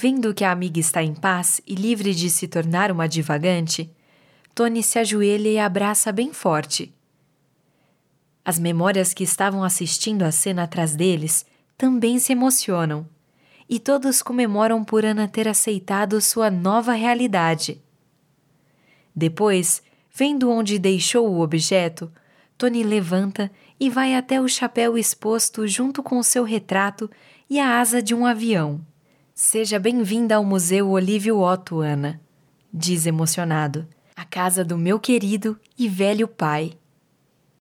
Vendo que a amiga está em paz e livre de se tornar uma divagante, Tony se ajoelha e abraça bem forte. As memórias que estavam assistindo a cena atrás deles também se emocionam, e todos comemoram por Ana ter aceitado sua nova realidade. Depois, vendo onde deixou o objeto, Tony levanta e vai até o chapéu exposto junto com o seu retrato e a asa de um avião. Seja bem-vinda ao Museu Olívio Otto, Ana, diz emocionado, a casa do meu querido e velho pai.